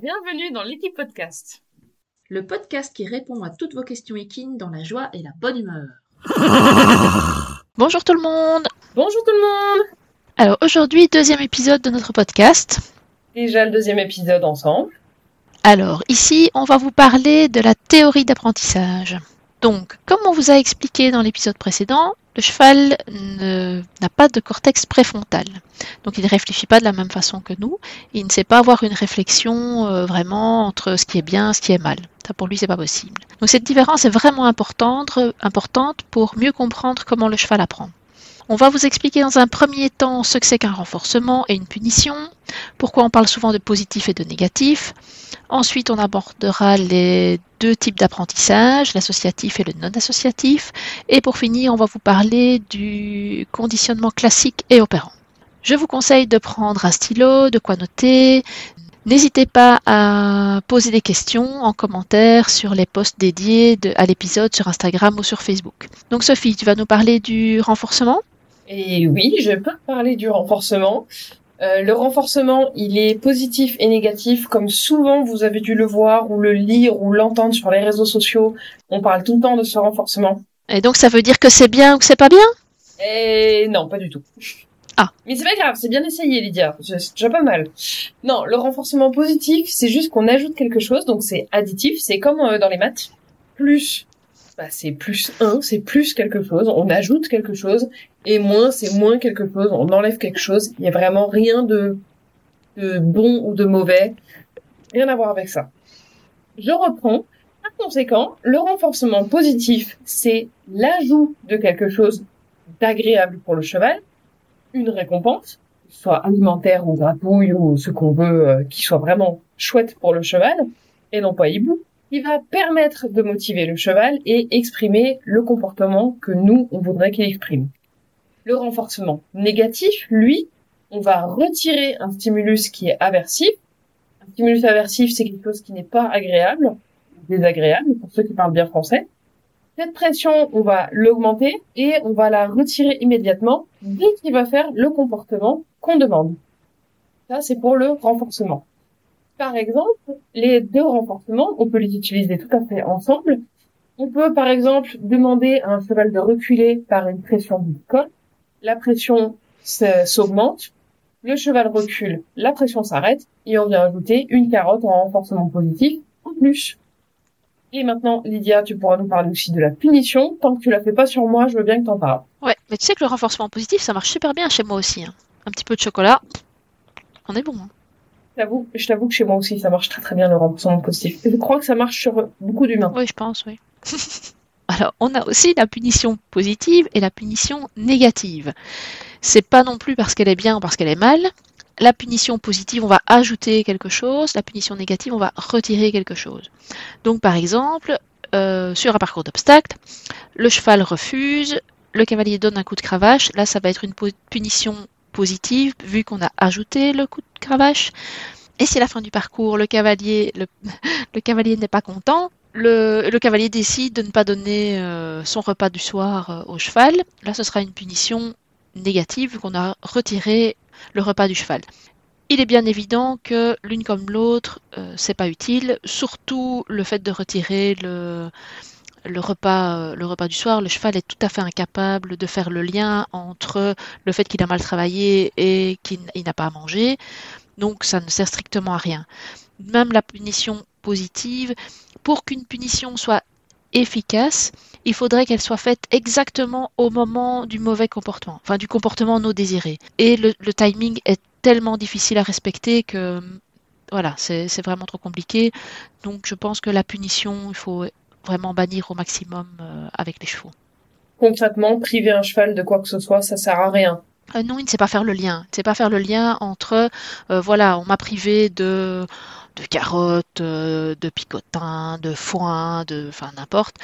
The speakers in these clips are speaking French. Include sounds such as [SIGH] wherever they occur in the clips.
Bienvenue dans l'équipe podcast. Le podcast qui répond à toutes vos questions équines dans la joie et la bonne humeur. [LAUGHS] Bonjour tout le monde. Bonjour tout le monde. Alors aujourd'hui, deuxième épisode de notre podcast. Déjà le deuxième épisode ensemble. Alors ici, on va vous parler de la théorie d'apprentissage. Donc, comme on vous a expliqué dans l'épisode précédent, le cheval n'a pas de cortex préfrontal. Donc il ne réfléchit pas de la même façon que nous. Il ne sait pas avoir une réflexion euh, vraiment entre ce qui est bien et ce qui est mal. Pour lui c'est pas possible. Donc cette différence est vraiment importante pour mieux comprendre comment le cheval apprend. On va vous expliquer dans un premier temps ce que c'est qu'un renforcement et une punition, pourquoi on parle souvent de positif et de négatif. Ensuite, on abordera les deux types d'apprentissage, l'associatif et le non-associatif. Et pour finir, on va vous parler du conditionnement classique et opérant. Je vous conseille de prendre un stylo, de quoi noter. N'hésitez pas à poser des questions en commentaire sur les posts dédiés à l'épisode sur Instagram ou sur Facebook. Donc Sophie, tu vas nous parler du renforcement? Et oui, je peux parler du renforcement. Euh, le renforcement, il est positif et négatif, comme souvent vous avez dû le voir ou le lire ou l'entendre sur les réseaux sociaux. On parle tout le temps de ce renforcement. Et donc ça veut dire que c'est bien ou que c'est pas bien? Et non, pas du tout. Ah. Mais c'est pas grave, c'est bien essayé, Lydia. C'est déjà pas mal. Non, le renforcement positif, c'est juste qu'on ajoute quelque chose, donc c'est additif. C'est comme euh, dans les maths. Plus, bah, c'est plus 1, c'est plus quelque chose. On ajoute quelque chose. Et moins, c'est moins quelque chose. On enlève quelque chose. Il y a vraiment rien de, de bon ou de mauvais. Rien à voir avec ça. Je reprends. Par conséquent, le renforcement positif, c'est l'ajout de quelque chose d'agréable pour le cheval une récompense, soit alimentaire ou gratouille ou ce qu'on veut euh, qui soit vraiment chouette pour le cheval, et non pas hibou, qui va permettre de motiver le cheval et exprimer le comportement que nous, on voudrait qu'il exprime. Le renforcement négatif, lui, on va retirer un stimulus qui est aversif. Un stimulus aversif, c'est quelque chose qui n'est pas agréable, désagréable, pour ceux qui parlent bien français. Cette pression, on va l'augmenter et on va la retirer immédiatement dès qu'il va faire le comportement qu'on demande. Ça, c'est pour le renforcement. Par exemple, les deux renforcements, on peut les utiliser tout à fait ensemble. On peut, par exemple, demander à un cheval de reculer par une pression du col. La pression s'augmente. Le cheval recule, la pression s'arrête et on vient ajouter une carotte en renforcement positif en plus. Et maintenant, Lydia, tu pourras nous parler aussi de la punition. Tant que tu la fais pas sur moi, je veux bien que t'en parles. Ouais, mais tu sais que le renforcement positif, ça marche super bien chez moi aussi. Hein. Un petit peu de chocolat, on est bon. Hein. Je t'avoue que chez moi aussi, ça marche très très bien le renforcement positif. je crois que ça marche sur beaucoup d'humains. Oui, je pense, oui. [LAUGHS] Alors, on a aussi la punition positive et la punition négative. C'est pas non plus parce qu'elle est bien ou parce qu'elle est mal, la punition positive, on va ajouter quelque chose, la punition négative, on va retirer quelque chose. Donc par exemple, euh, sur un parcours d'obstacle, le cheval refuse, le cavalier donne un coup de cravache, là ça va être une punition positive vu qu'on a ajouté le coup de cravache. Et si à la fin du parcours, le cavalier, le, [LAUGHS] cavalier n'est pas content, le, cavalier décide de ne pas donner euh, son repas du soir euh, au cheval, là ce sera une punition négative vu qu'on a retiré le repas du cheval. Il est bien évident que l'une comme l'autre, euh, c'est pas utile, surtout le fait de retirer le, le repas, euh, le repas du soir, le cheval est tout à fait incapable de faire le lien entre le fait qu'il a mal travaillé et qu'il n'a pas à manger. Donc ça ne sert strictement à rien. Même la punition positive, pour qu'une punition soit efficace, il faudrait qu'elle soit faite exactement au moment du mauvais comportement, enfin du comportement non désiré. Et le, timing est tellement difficile à respecter que voilà, c'est vraiment trop compliqué. Donc je pense que la punition, il faut vraiment bannir au maximum euh, avec les chevaux. Concrètement, priver un cheval de quoi que ce soit, ça sert à rien. Euh, non, il ne sait pas faire le lien. Il ne sait pas faire le lien entre, euh, voilà, on m'a privé de de carottes, euh, de picotins, de foin, de, enfin n'importe.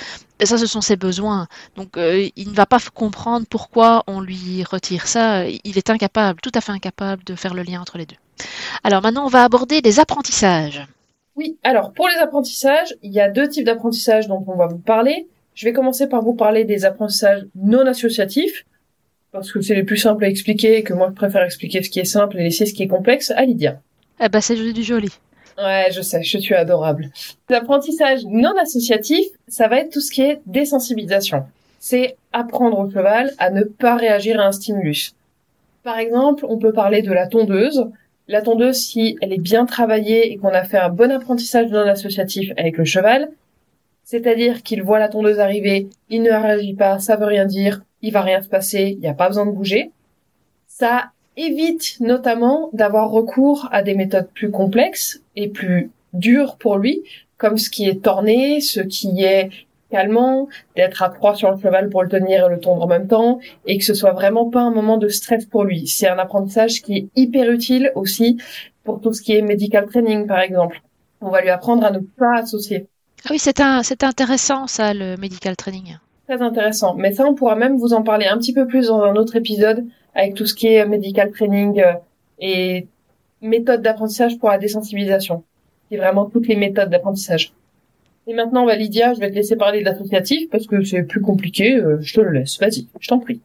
Ça, ce sont ses besoins. Donc, il ne va pas comprendre pourquoi on lui retire ça. Il est incapable, tout à fait incapable de faire le lien entre les deux. Alors maintenant, on va aborder les apprentissages. Oui, alors pour les apprentissages, il y a deux types d'apprentissages dont on va vous parler. Je vais commencer par vous parler des apprentissages non associatifs, parce que c'est les plus simples à expliquer et que moi je préfère expliquer ce qui est simple et laisser ce qui est complexe à Lydia. Eh ben c'est du joli. Ouais, je sais, je suis adorable. L'apprentissage non associatif, ça va être tout ce qui est désensibilisation. C'est apprendre au cheval à ne pas réagir à un stimulus. Par exemple, on peut parler de la tondeuse. La tondeuse, si elle est bien travaillée et qu'on a fait un bon apprentissage non associatif avec le cheval, c'est-à-dire qu'il voit la tondeuse arriver, il ne réagit pas, ça veut rien dire, il va rien se passer, il n'y a pas besoin de bouger. Ça évite notamment d'avoir recours à des méthodes plus complexes et plus dures pour lui, comme ce qui est torné, ce qui est calmant, d'être à trois sur le cheval pour le tenir et le tondre en même temps, et que ce soit vraiment pas un moment de stress pour lui. C'est un apprentissage qui est hyper utile aussi pour tout ce qui est medical training, par exemple. On va lui apprendre à ne pas associer. Ah oui, c'est un, c'est intéressant ça, le medical training. Très intéressant. Mais ça, on pourra même vous en parler un petit peu plus dans un autre épisode avec tout ce qui est medical training euh, et méthode d'apprentissage pour la désensibilisation. C'est vraiment toutes les méthodes d'apprentissage. Et maintenant, bah, je vais te laisser parler de l'associatif parce que c'est plus compliqué. euh, je te le laisse. Vas-y, je t'en prie.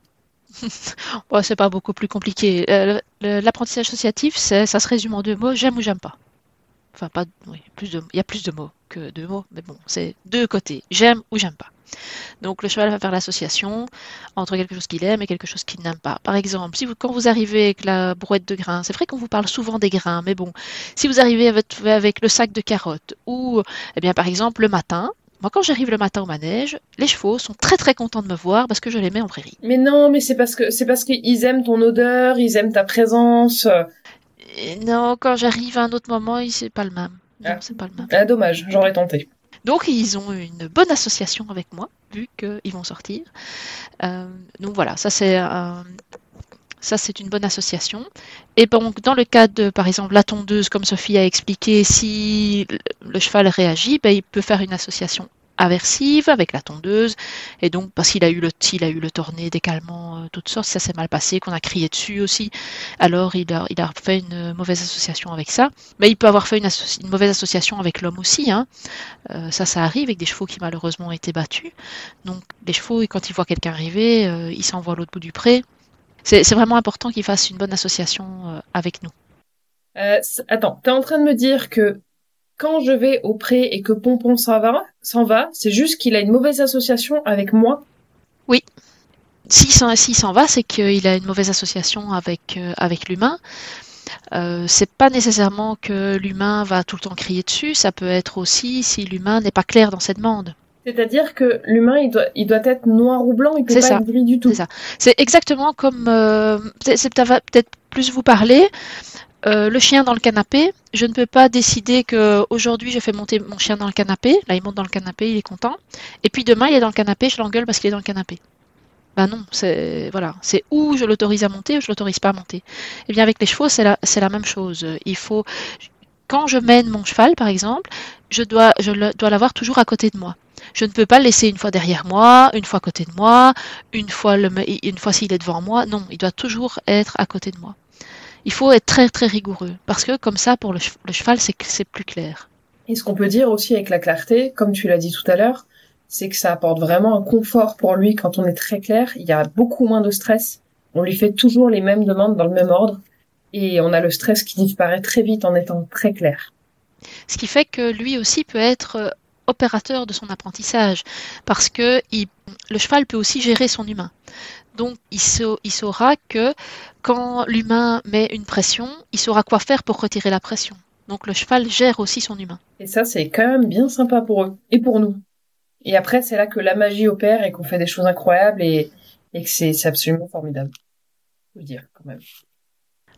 [LAUGHS] Bon, c'est pas beaucoup plus compliqué. Euh, L'apprentissage associatif, ça se résume en deux mots, j'aime ou j'aime pas. Enfin, pas, oui, plus de, il y a plus de mots que deux mots, mais bon, c'est deux côtés, j'aime ou j'aime pas. Donc le cheval va faire l'association entre quelque chose qu'il aime et quelque chose qu'il n'aime pas. Par exemple, si vous, quand vous arrivez avec la brouette de grains, c'est vrai qu'on vous parle souvent des grains, mais bon, si vous arrivez avec, avec le sac de carottes ou, eh bien, par exemple, le matin, moi, quand j'arrive le matin au manège, les chevaux sont très très contents de me voir parce que je les mets en prairie. Mais non, mais c'est parce que c'est parce qu'ils aiment ton odeur, ils aiment ta présence. Et non, quand j'arrive à un autre moment, c'est pas le même. Ah. c'est pas le même. Ah, dommage, j'aurais tenté. Donc ils ont une bonne association avec moi, vu qu'ils vont sortir. Euh, donc voilà, ça c'est un- ça c'est une bonne association. Et donc dans le cas de, par exemple, la tondeuse, comme Sophie a expliqué, si le- le cheval réagit, ben, il peut faire une association aversive avec la tondeuse et donc parce qu'il a eu le s'il a eu le torné décalement euh, toutes sortes ça s'est mal passé qu'on a crié dessus aussi alors il a, il a fait une mauvaise association avec ça mais il peut avoir fait une, mauvaise association avec l'homme aussi hein. Euh, ça, ça arrive avec des chevaux qui malheureusement ont été battus. Donc les chevaux, quand ils voient quelqu'un arriver, euh, ils s'envoient l'autre bout du pré. C'est vraiment important qu'ils fassent une bonne association avec nous. Attends, t'es en train de me dire que quand je vais au pré et que Pompon s'en va, s'en va, c'est juste qu'il a une mauvaise association avec moi. S'en s'il s'en va, c'est qu'il a une mauvaise association avec, euh, avec l'humain. Euh, c'est pas nécessairement que l'humain va tout le temps crier dessus, ça peut être aussi si l'humain n'est pas clair dans ses demandes. C'est-à-dire que l'humain, il doit, il doit être noir ou blanc, il peut C'est pas ça. être gris du tout. C'est ça. C'est exactement comme, euh, c'est- peut-être plus vous parler. Euh, le chien dans le canapé, je ne peux pas décider que aujourd'hui je fais monter mon chien dans le canapé. Là, il monte dans le canapé, il est content. Et puis demain, il est dans le canapé, je l'engueule parce qu'il est dans le canapé. Ben non, c'est voilà, c'est où je l'autorise à monter ou je l'autorise pas à monter. Eh bien, avec les chevaux, c'est la, même chose. Il faut, quand je mène mon cheval, par exemple, je dois l'avoir toujours à côté de moi. Je ne peux pas le laisser une fois derrière moi, une fois à côté de moi, une fois, le, une fois s'il est devant moi. Non, il doit toujours être à côté de moi. Il faut être très très rigoureux parce que comme ça, pour le, che- le cheval, c'est c'est plus clair. Et ce qu'on peut dire aussi avec la clarté, comme tu l'as dit tout à l'heure, c'est que ça apporte vraiment un confort pour lui quand on est très clair. Il y a beaucoup moins de stress. On lui fait toujours les mêmes demandes dans le même ordre. Et on a le stress qui disparaît très vite en étant très clair. Ce qui fait que lui aussi peut être euh, opérateur de son apprentissage parce que il- le cheval peut aussi gérer son humain. Donc il, sa- il saura que quand l'humain met une pression, il saura quoi faire pour retirer la pression. Donc le cheval gère aussi son humain. Et ça, c'est quand même bien sympa pour eux. Et pour nous. Et après, c'est là que la magie opère et qu'on fait des choses incroyables et, et que c'est absolument formidable. Le dire, quand même.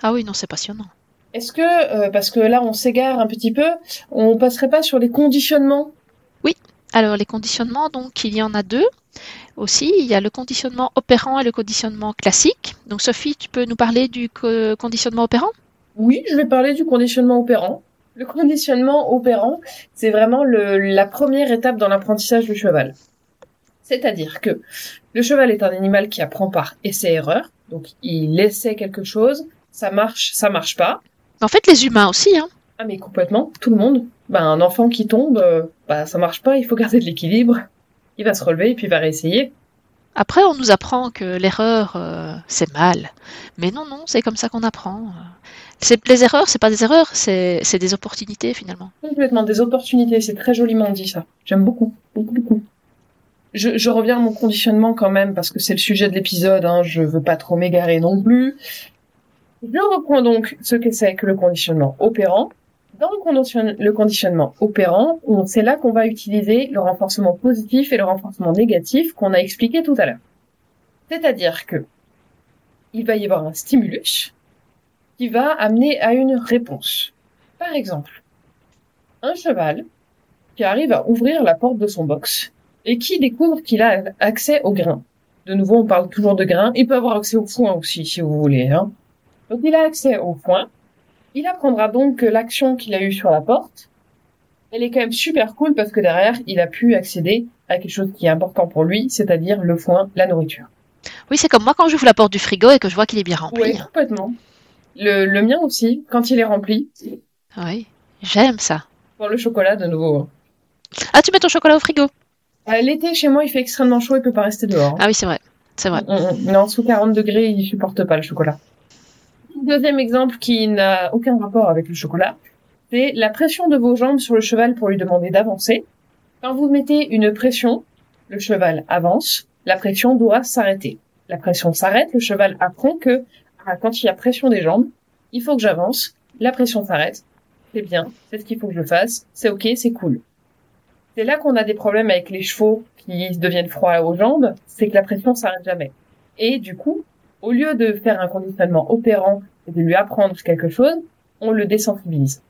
Ah oui, non, c'est passionnant. Est-ce que, euh, parce que là, on s'égare un petit peu, on passerait pas sur les conditionnements Alors les conditionnements, donc il y en a deux aussi. Il y a le conditionnement opérant et le conditionnement classique. Donc Sophie, tu peux nous parler du co- conditionnement opérant? Oui, je vais parler du conditionnement opérant. Le conditionnement opérant, c'est vraiment le, la première étape dans l'apprentissage du cheval. C'est-à-dire que le cheval est un animal qui apprend par essai-erreur. Donc, il essaie quelque chose, ça marche, ça marche pas. En fait, les humains aussi. Hein. Ah, mais complètement, tout le monde. Ben, un enfant qui tombe, euh, bah, ça marche pas, il faut garder de l'équilibre. Il va se relever et puis il va réessayer. Après, on nous apprend que l'erreur, euh, c'est mal. Mais non, non, c'est comme ça qu'on apprend. C'est les erreurs, c'est pas des erreurs, c'est c'est des opportunités finalement. Complètement des opportunités, c'est très joliment dit ça. J'aime beaucoup, beaucoup, beaucoup. Je, je reviens à mon conditionnement quand même parce que c'est le sujet de l'épisode. Hein, je veux pas trop m'égarer non plus. Je reprends donc ce que c'est que le conditionnement opérant. Dans le, condition- le conditionnement opérant, c'est là qu'on va utiliser le renforcement positif et le renforcement négatif qu'on a expliqué tout à l'heure. C'est-à-dire que il va y avoir un stimulus qui va amener à une réponse. Par exemple, un cheval qui arrive à ouvrir la porte de son box et qui découvre qu'il a accès au grain. De nouveau, on parle toujours de grain. Il peut avoir accès au foin aussi, si vous voulez. Hein. Donc, il a accès au foin. Il apprendra donc que l'action qu'il a eue sur la porte, elle est quand même super cool parce que derrière, il a pu accéder à quelque chose qui est important pour lui, c'est-à-dire le foin, la nourriture. Oui, c'est comme moi quand j'ouvre la porte du frigo et que je vois qu'il est bien rempli. Oui, complètement. Le, le mien aussi, quand il est rempli. Oui, j'aime ça. Pour le chocolat, de nouveau. hein. Ah, tu mets ton chocolat au frigo Euh, L'été, chez moi, il fait extrêmement chaud, il peut pas rester dehors. Ah oui, c'est vrai. C'est vrai. Mm, mm. Non, sous 40 degrés, il supporte pas le chocolat. Deuxième exemple qui n'a aucun rapport avec le chocolat, c'est la pression de vos jambes sur le cheval pour lui demander d'avancer. Quand vous mettez une pression, le cheval avance, la pression doit s'arrêter. La pression s'arrête, le cheval apprend que ah, quand il y a pression des jambes, il faut que j'avance, la pression s'arrête, c'est bien, c'est ce qu'il faut que je fasse, c'est ok, c'est cool. C'est là qu'on a des problèmes avec les chevaux qui deviennent froids aux jambes, c'est que la pression s'arrête jamais. Et du coup, au lieu de faire un conditionnement opérant et de lui apprendre quelque chose, on le désensibilise.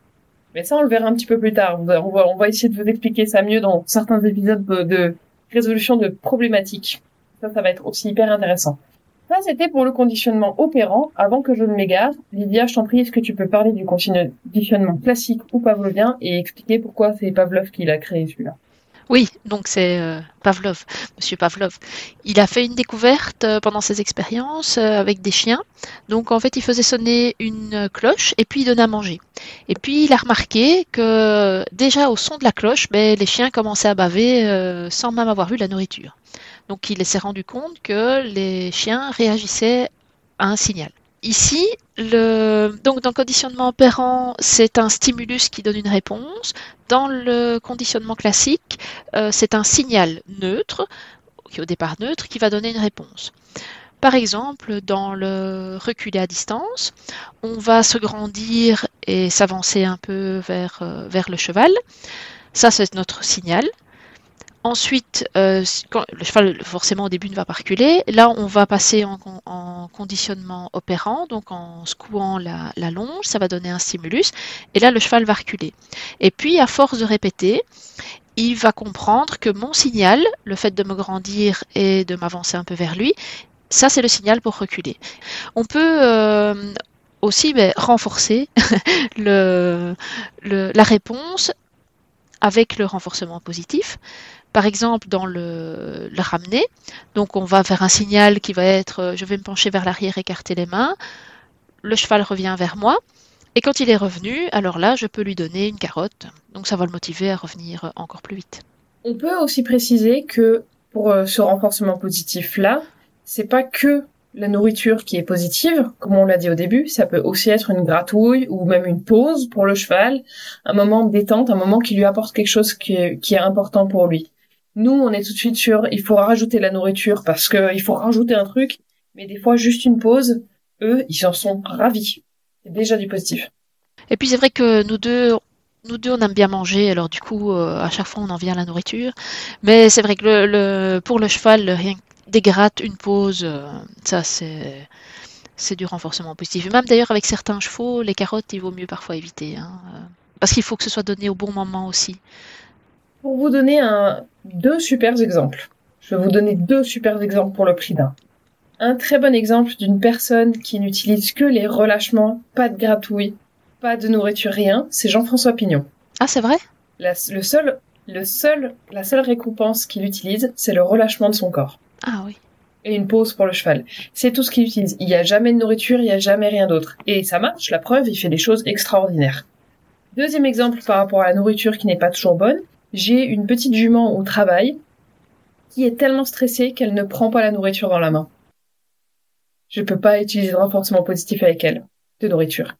Mais ça, on le verra un petit peu plus tard. On va, on va, essayer de vous expliquer ça mieux dans certains épisodes de, de résolution de problématiques. Ça, ça va être aussi hyper intéressant. Ça, c'était pour le conditionnement opérant. Avant que je ne m'égare, Lydia, je t'en prie, est-ce que tu peux parler du conditionnement classique ou pavlovien et expliquer pourquoi c'est Pavlov qui l'a créé celui-là? Oui, donc c'est euh, Pavlov, Monsieur Pavlov. Il a fait une découverte euh, pendant ses expériences euh, avec des chiens. Donc en fait, il faisait sonner une cloche et puis il donnait à manger. Et puis il a remarqué que déjà au son de la cloche, ben, les chiens commençaient à baver sans même avoir vu la nourriture. Donc il s'est rendu compte que les chiens réagissaient à un signal. Ici, donc dans le conditionnement opérant, c'est un stimulus qui donne une réponse. Dans le conditionnement classique, euh, c'est un signal neutre, qui est au départ neutre, qui va donner une réponse. Par exemple, dans le reculer à distance, on va se grandir et s'avancer un peu vers, euh, vers le cheval. Ça, c'est notre signal. Ensuite, euh, le cheval forcément au début ne va pas reculer. Là, on va passer en, en conditionnement opérant, donc en secouant la, longe, ça va donner un stimulus. Et là, le cheval va reculer. Et puis, à force de répéter, il va comprendre que mon signal, le fait de me grandir et de m'avancer un peu vers lui, ça c'est le signal pour reculer. On peut euh, aussi ben, renforcer [LAUGHS] la réponse avec le renforcement positif. Par exemple, dans le, ramener, donc on va faire un signal qui va être je vais me pencher vers l'arrière, écarter les mains, le cheval revient vers moi, et quand il est revenu, alors là, je peux lui donner une carotte. Donc ça va le motiver à revenir encore plus vite. On peut aussi préciser que pour ce renforcement positif là, c'est pas que la nourriture qui est positive, comme on l'a dit au début, ça peut aussi être une gratouille ou même une pause pour le cheval, un moment de détente, un moment qui lui apporte quelque chose qui est, important pour lui. Nous, on est tout de suite sur, il faut rajouter la nourriture parce que il faut rajouter un truc, mais des fois juste une pause, eux, ils en sont ravis. C'est déjà du positif. Et puis c'est vrai que nous deux, nous deux, on aime bien manger, alors du coup, euh, à chaque fois, on en vient à la nourriture. Mais c'est vrai que le, le, pour le cheval, rien des grattes, une pause, euh, ça c'est c'est du renforcement positif. Et même d'ailleurs avec certains chevaux, les carottes, il vaut mieux parfois éviter, hein, euh, parce qu'il faut que ce soit donné au bon moment aussi. Pour vous donner un, deux super exemples, je vais vous donner deux super exemples pour le prix d'un. Un très bon exemple d'une personne qui n'utilise que les relâchements, pas de gratouille, pas de nourriture, rien, c'est Jean-François Pignon. Ah, c'est vrai? La, Le seul, le seul, la seule récompense qu'il utilise, c'est le relâchement de son corps. Ah oui. Et une pause pour le cheval. C'est tout ce qu'il utilise. Il n'y a jamais de nourriture, il n'y a jamais rien d'autre. Et ça marche, la preuve, il fait des choses extraordinaires. Deuxième exemple par rapport à la nourriture qui n'est pas toujours bonne, j'ai une petite jument au travail qui est tellement stressée qu'elle ne prend pas la nourriture dans la main. Je peux pas utiliser de renforcement positif avec elle, de nourriture.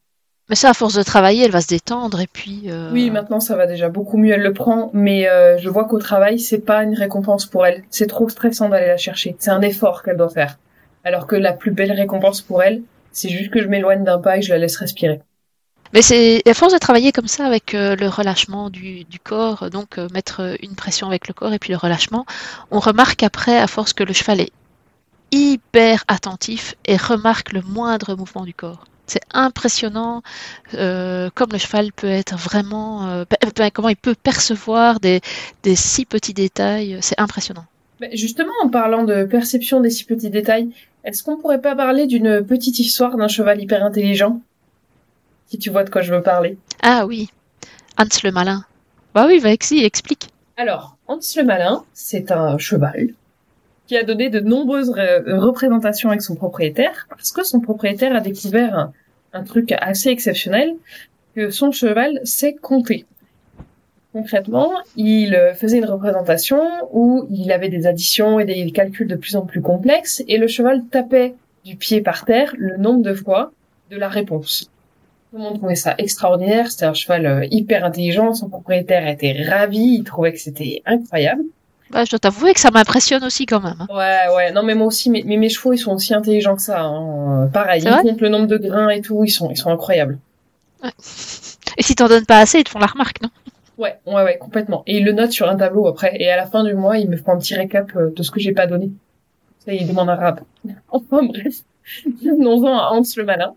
Mais ça, à force de travailler, elle va se détendre et puis. euh, Oui, maintenant ça va déjà beaucoup mieux, elle le prend, mais euh, je vois qu'au travail, c'est pas une récompense pour elle. C'est trop stressant d'aller la chercher. C'est un effort qu'elle doit faire. Alors que la plus belle récompense pour elle, c'est juste que je m'éloigne d'un pas et je la laisse respirer. Mais c'est à force de travailler comme ça avec euh, le relâchement du, du corps, donc mettre une pression avec le corps et puis le relâchement, on remarque après, à force que le cheval est hyper attentif et remarque le moindre mouvement du corps. C'est impressionnant euh, comme le cheval peut être vraiment, euh, comment il peut percevoir des, des si petits détails. C'est impressionnant. Mais justement, en parlant de perception des si petits détails, est-ce qu'on pourrait pas parler d'une petite histoire d'un cheval hyper intelligent? Si tu vois de quoi je veux parler. Ah oui, Hans le malin. Bah oui, vas-y, explique. Alors, Hans le Malin, c'est un cheval qui a donné de nombreuses ré- représentations avec son propriétaire parce que son propriétaire a découvert un, un truc assez exceptionnel que son cheval sait compter. Concrètement, il euh, faisait une représentation où il avait des additions et des calculs de plus en plus complexes et le cheval tapait du pied par terre le nombre de fois de la réponse. Tout le monde trouvait ça extraordinaire, c'était un cheval euh, hyper intelligent, son propriétaire était ravi, il trouvait que c'était incroyable. Bah, je dois t'avouer que ça m'impressionne aussi quand même. hein. Ouais, ouais, non mais moi aussi, mais, mais mes chevaux ils sont aussi intelligents que ça. Hein. Euh, Pareil, ils comptent le nombre de grains et tout, ils sont, ils sont incroyables. [LAUGHS] Et si t'en donnes pas assez, ils te font la remarque, non? Ouais, ouais, ouais, complètement. Et ils le notent sur un tableau après, et à la fin du mois, ils me font un petit récap euh, de ce que j'ai pas donné. Ça, ils demandent un rap. [LAUGHS] Enfin bref, venons-en à Hans le malin.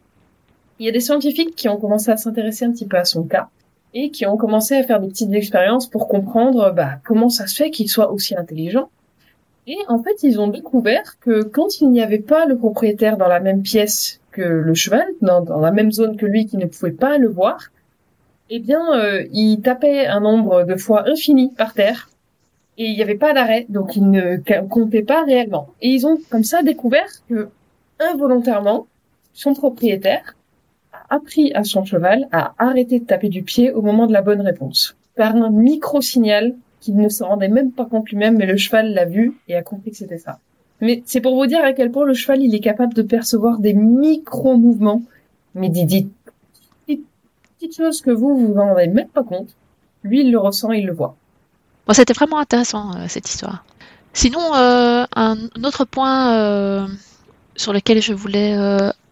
Il y a des scientifiques qui ont commencé à s'intéresser un petit peu à son cas et qui ont commencé à faire des petites expériences pour comprendre bah, comment ça se fait qu'il soit aussi intelligent. Et en fait, ils ont découvert que quand il n'y avait pas le propriétaire dans la même pièce que le cheval, dans, dans la même zone que lui qui ne pouvait pas le voir, eh bien, euh, il tapait un nombre de fois infini par terre et il n'y avait pas d'arrêt, donc il ne comptait pas réellement. Et ils ont comme ça découvert que involontairement, son propriétaire appris à son cheval à arrêter de taper du pied au moment de la bonne réponse, par un micro-signal qu'il ne se rendait même pas compte lui-même, mais le cheval l'a vu et a compris que c'était ça. Mais c'est pour vous dire à quel point le cheval, il est capable de percevoir des micro-mouvements, mais des, petites, choses que vous, vous vous en rendez même pas compte. Lui, il le ressent, il le voit. Bon, c'était vraiment intéressant euh, cette histoire. Sinon, euh, un autre point euh, sur lequel je voulais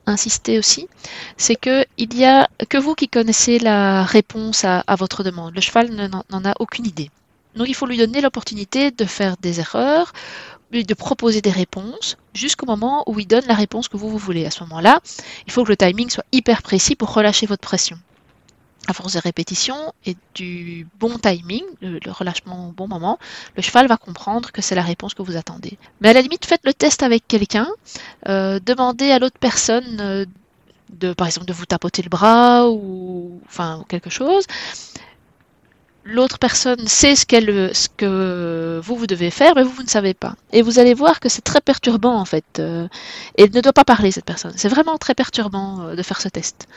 insister aussi, c'est que il a que vous qui connaissez la réponse à, votre demande. Le cheval ne- n'en a aucune idée. Donc il faut lui donner l'opportunité de faire des erreurs, de proposer des réponses jusqu'au moment où il donne la réponse que vous voulez. À ce moment-là, il faut que le timing soit hyper précis pour relâcher votre pression. À force de répétition et du bon timing, le, relâchement au bon moment, le cheval va comprendre que c'est la réponse que vous attendez. Mais à la limite, faites le test avec quelqu'un, euh, demandez à l'autre personne euh, par exemple, de vous tapoter le bras ou enfin quelque chose. L'autre personne sait ce, que vous, devez faire, mais vous, ne savez pas. Et vous allez voir que c'est très perturbant, en fait. euh, et elle ne doit pas parler, cette personne. C'est vraiment très perturbant de faire ce test.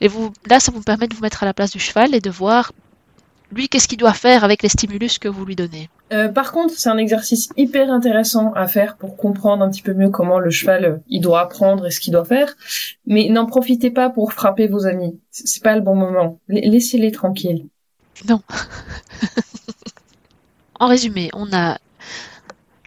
Et vous, là, ça vous permet de vous mettre à la place du cheval et de voir, lui, qu'est-ce qu'il doit faire avec les stimulus que vous lui donnez. Euh, par contre, c'est un exercice hyper intéressant à faire pour comprendre un petit peu mieux comment le cheval euh, il doit apprendre et ce qu'il doit faire. Mais n'en profitez pas pour frapper vos amis. C'est pas le bon moment. La- Laissez-les tranquilles. [LAUGHS] En résumé, on a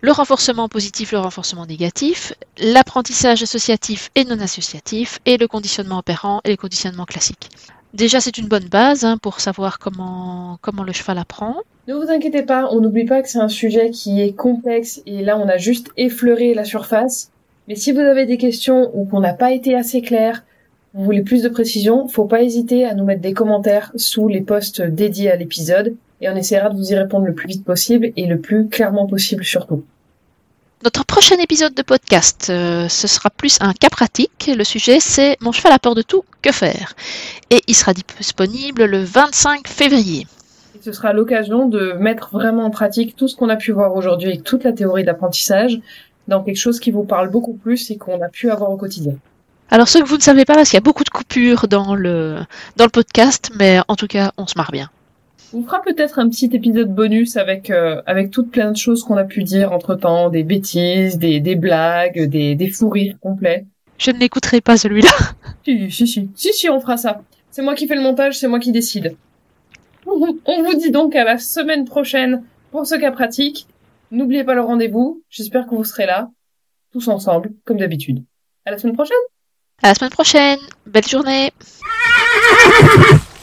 le renforcement positif, le renforcement négatif, l'apprentissage associatif et non associatif, et le conditionnement opérant et le conditionnement classique. Déjà, c'est une bonne base hein, pour savoir comment, comment le cheval apprend. Ne vous inquiétez pas, on n'oublie pas que c'est un sujet qui est complexe et là on a juste effleuré la surface. Mais si vous avez des questions ou qu'on n'a pas été assez clair, vous voulez plus de précision, faut pas hésiter à nous mettre des commentaires sous les posts dédiés à l'épisode et on essaiera de vous y répondre le plus vite possible et le plus clairement possible surtout. Notre prochain épisode de podcast, euh, ce sera plus un cas pratique. Le sujet, c'est Mon cheval a peur de tout, que faire? Et il sera disponible le 25 février. Ce sera l'occasion de mettre vraiment en pratique tout ce qu'on a pu voir aujourd'hui avec toute la théorie d'apprentissage dans quelque chose qui vous parle beaucoup plus et qu'on a pu avoir au quotidien. Alors, ce que vous ne savez pas, parce qu'il y a beaucoup de coupures dans le, dans le podcast, mais en tout cas, on se marre bien. On fera peut-être un petit épisode bonus avec euh, avec toutes plein de choses qu'on a pu dire entre temps, des bêtises, des, des blagues, des, des fous rires complets. Je ne l'écouterai pas celui-là. [LAUGHS] Si, si, si, si, si, on fera ça. C'est moi qui fais le montage, c'est moi qui décide. [LAUGHS] On vous dit donc à la semaine prochaine pour ce cas pratique. N'oubliez pas le rendez-vous. J'espère que vous serez là, tous ensemble, comme d'habitude. À la semaine prochaine. À la semaine prochaine. Belle journée. [LAUGHS]